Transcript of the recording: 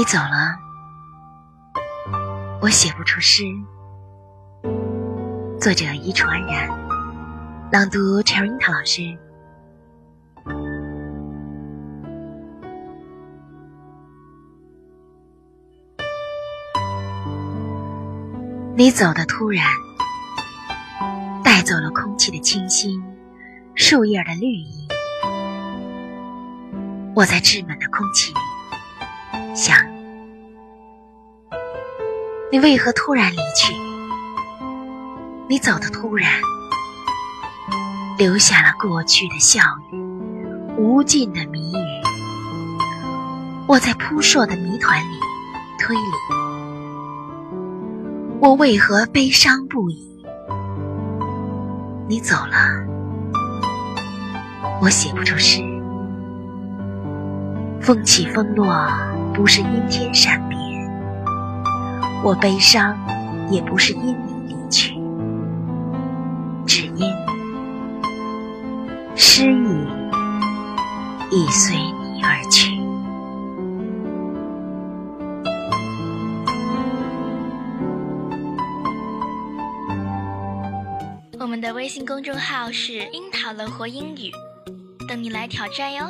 你走了，我写不出诗。作者：一传然，朗读：陈瑞涛老师。你走的突然，带走了空气的清新，树叶的绿意。我在稚闷的空气里想，你为何突然离去？你走的突然，留下了过去的笑语，无尽的谜语。我在扑朔的谜团里推理，我为何悲伤不已？你走了，我写不出诗。风起风落，不是阴天闪别；我悲伤，也不是因你离去，只因失意已随你而去。我们的微信公众号是“樱桃乐活英语”，等你来挑战哟。